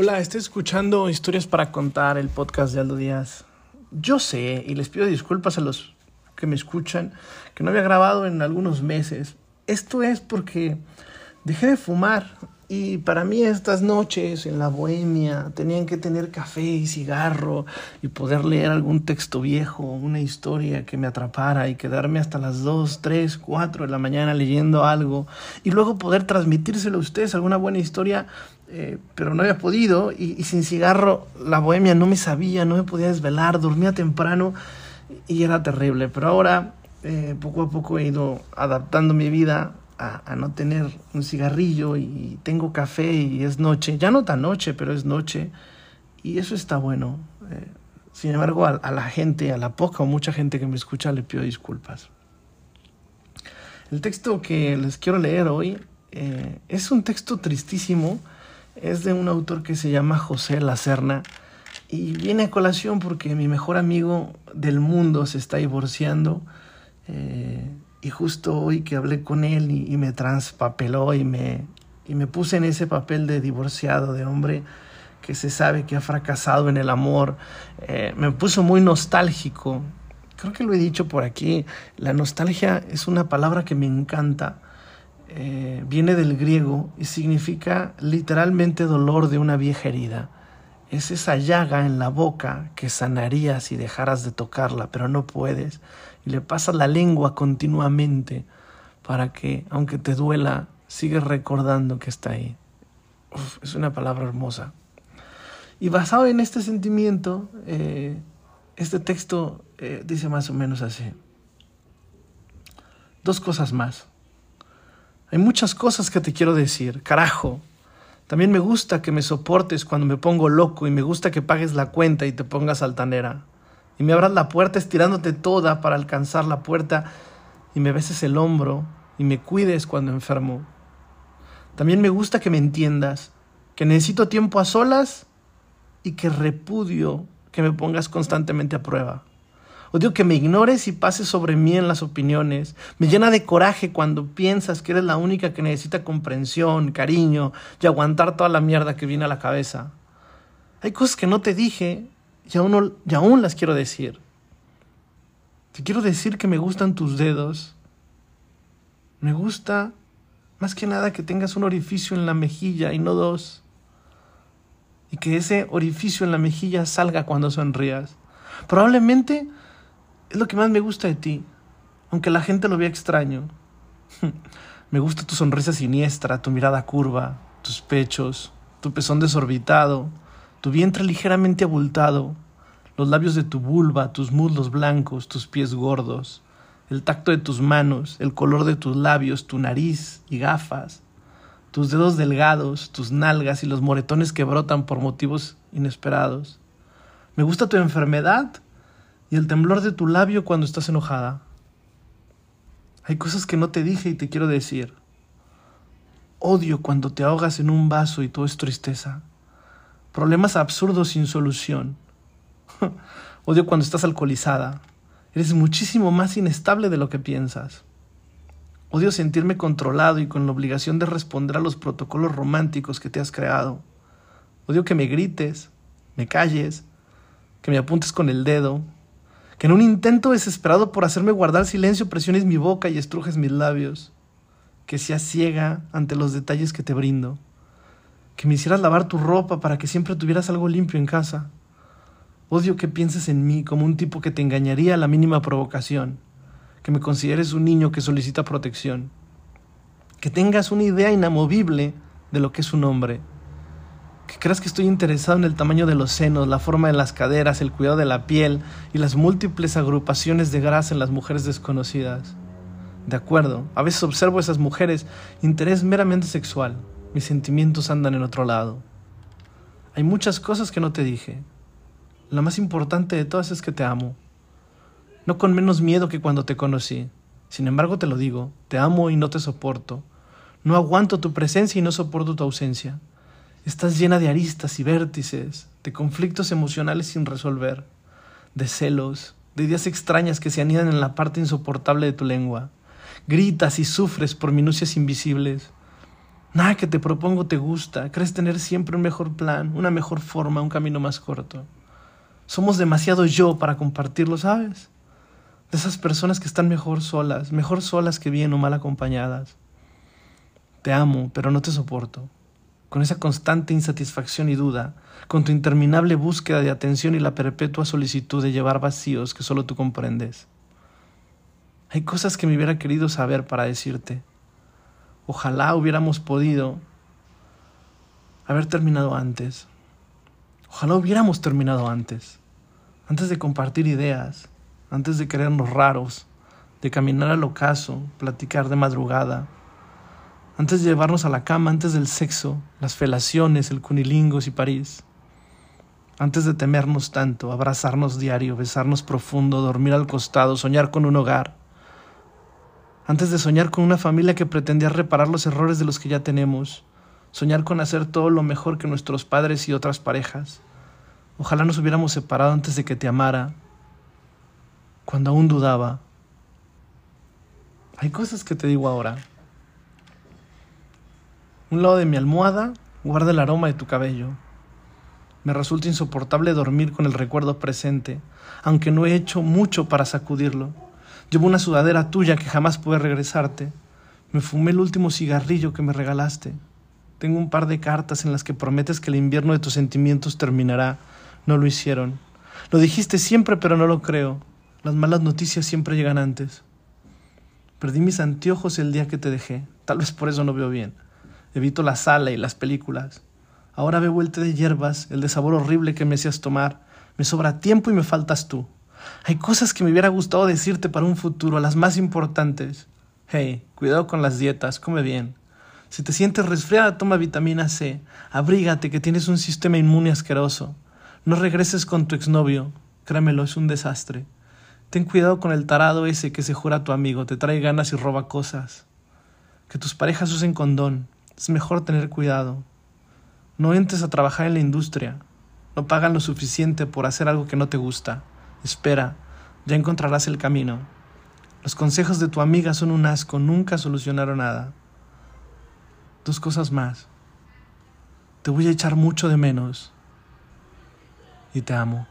Hola, estoy escuchando Historias para Contar, el podcast de Aldo Díaz. Yo sé, y les pido disculpas a los que me escuchan, que no había grabado en algunos meses. Esto es porque dejé de fumar y para mí estas noches en la bohemia tenían que tener café y cigarro y poder leer algún texto viejo, una historia que me atrapara y quedarme hasta las 2, 3, 4 de la mañana leyendo algo y luego poder transmitírselo a ustedes, alguna buena historia, eh, pero no había podido y, sin cigarro la bohemia no me sabía, no me podía desvelar, dormía temprano y era terrible, pero ahora eh, poco a poco he ido adaptando mi vida a, no tener un cigarrillo y tengo café y es noche, ya no tan noche, pero es noche y eso está bueno. Eh, sin embargo, a, la gente, a la poca o mucha gente que me escucha, le pido disculpas. El texto que les quiero leer hoy eh, es un texto tristísimo, es de un autor que se llama José Lacerna y viene a colación porque mi mejor amigo del mundo se está divorciando. Eh, y justo hoy que hablé con él y, me transpapeló y me, y me puse en ese papel de divorciado, de hombre que se sabe que ha fracasado en el amor, eh, me puso muy nostálgico. Creo que lo he dicho por aquí, la nostalgia es una palabra que me encanta. Eh, viene del griego y significa literalmente dolor de una vieja herida. Es esa llaga en la boca que sanarías si dejaras de tocarla, pero no puedes y le pasas la lengua continuamente para que, aunque te duela, sigues recordando que está ahí. es una palabra hermosa. Y basado en este sentimiento, eh, este texto eh, dice más o menos así. Dos cosas más. Hay muchas cosas que te quiero decir, carajo. También me gusta que me soportes cuando me pongo loco y me gusta que pagues la cuenta y te pongas altanera y me abras la puerta estirándote toda para alcanzar la puerta y me beses el hombro y me cuides cuando enfermo. También me gusta que me entiendas, que necesito tiempo a solas y que repudio que me pongas constantemente a prueba. Odio que me ignores y pases sobre mí en las opiniones. Me llena de coraje cuando piensas que eres la única que necesita comprensión, cariño y aguantar toda la mierda que viene a la cabeza. Hay cosas que no te dije y aún, aún las quiero decir. Te quiero decir que me gustan tus dedos. Me gusta más que nada que tengas un orificio en la mejilla y no dos. Y que ese orificio en la mejilla salga cuando sonrías. Probablemente es lo que más me gusta de ti, aunque la gente lo vea extraño. me gusta tu sonrisa siniestra, tu mirada curva, tus pechos, tu pezón desorbitado, tu vientre ligeramente abultado, los labios de tu vulva, tus muslos blancos, tus pies gordos, el tacto de tus manos, el color de tus labios, tu nariz y gafas, tus dedos delgados, tus nalgas y los moretones que brotan por motivos inesperados. Me gusta tu enfermedad y el temblor de tu labio cuando estás enojada. Hay cosas que no te dije y te quiero decir. Odio cuando te ahogas en un vaso y todo es tristeza problemas absurdos sin solución. Odio cuando estás alcoholizada. Eres muchísimo más inestable de lo que piensas. Odio sentirme controlado y con la obligación de responder a los protocolos románticos que te has creado. Odio que me grites, me calles, que me apuntes con el dedo, que en un intento desesperado por hacerme guardar silencio presiones mi boca y estrujes mis labios, que seas ciega ante los detalles que te brindo que me hicieras lavar tu ropa para que siempre tuvieras algo limpio en casa. Odio que pienses en mí como un tipo que te engañaría a la mínima provocación, que me consideres un niño que solicita protección, que tengas una idea inamovible de lo que es un hombre, que creas que estoy interesado en el tamaño de los senos, la forma de las caderas, el cuidado de la piel y las múltiples agrupaciones de grasa en las mujeres desconocidas. De acuerdo, a veces observo a esas mujeres interés meramente sexual, mis sentimientos andan en otro lado. Hay muchas cosas que no te dije. La más importante de todas es que te amo. No con menos miedo que cuando te conocí. Sin embargo, te lo digo, te amo y no te soporto. No aguanto tu presencia y no soporto tu ausencia. Estás llena de aristas y vértices, de conflictos emocionales sin resolver, de celos, de ideas extrañas que se anidan en la parte insoportable de tu lengua. Gritas y sufres por minucias invisibles, Nada que te propongo te gusta. Crees tener siempre un mejor plan, una mejor forma, un camino más corto. Somos demasiado yo para compartirlo, ¿sabes? De esas personas que están mejor solas, mejor solas que bien o mal acompañadas. Te amo, pero no te soporto. Con esa constante insatisfacción y duda, con tu interminable búsqueda de atención y la perpetua solicitud de llevar vacíos que solo tú comprendes. Hay cosas que me hubiera querido saber para decirte. Ojalá hubiéramos podido haber terminado antes. Ojalá hubiéramos terminado antes. Antes de compartir ideas, antes de creernos raros, de caminar al ocaso, platicar de madrugada, antes de llevarnos a la cama, antes del sexo, las felaciones, el cunilingos y París, antes de temernos tanto, abrazarnos diario, besarnos profundo, dormir al costado, soñar con un hogar, antes de soñar con una familia que pretendía reparar los errores de los que ya tenemos, soñar con hacer todo lo mejor que nuestros padres y otras parejas. Ojalá nos hubiéramos separado antes de que te amara, cuando aún dudaba. Hay cosas que te digo ahora. Un lado de mi almohada guarda el aroma de tu cabello. Me resulta insoportable dormir con el recuerdo presente, aunque no he hecho mucho para sacudirlo. Llevo una sudadera tuya que jamás puede regresarte. Me fumé el último cigarrillo que me regalaste. Tengo un par de cartas en las que prometes que el invierno de tus sentimientos terminará. No lo hicieron. Lo dijiste siempre, pero no lo creo. Las malas noticias siempre llegan antes. Perdí mis anteojos el día que te dejé. Tal vez por eso no veo bien. Evito la sala y las películas. Ahora bebo el té de hierbas, el de sabor horrible que me hacías tomar. Me sobra tiempo y me faltas tú. Hay cosas que me hubiera gustado decirte para un futuro, las más importantes. Hey, cuidado con las dietas, come bien. Si te sientes resfriada, toma vitamina C. Abrígate que tienes un sistema inmune asqueroso. No regreses con tu exnovio. Créemelo, es un desastre. Ten cuidado con el tarado ese que se jura tu amigo, te trae ganas y roba cosas. Que tus parejas usen condón. Es mejor tener cuidado. No entres a trabajar en la industria. No pagan lo suficiente por hacer algo que no te gusta. Espera, ya encontrarás el camino. Los consejos de tu amiga son un asco, nunca solucionaron nada. Dos cosas más. Te voy a echar mucho de menos. Y te amo.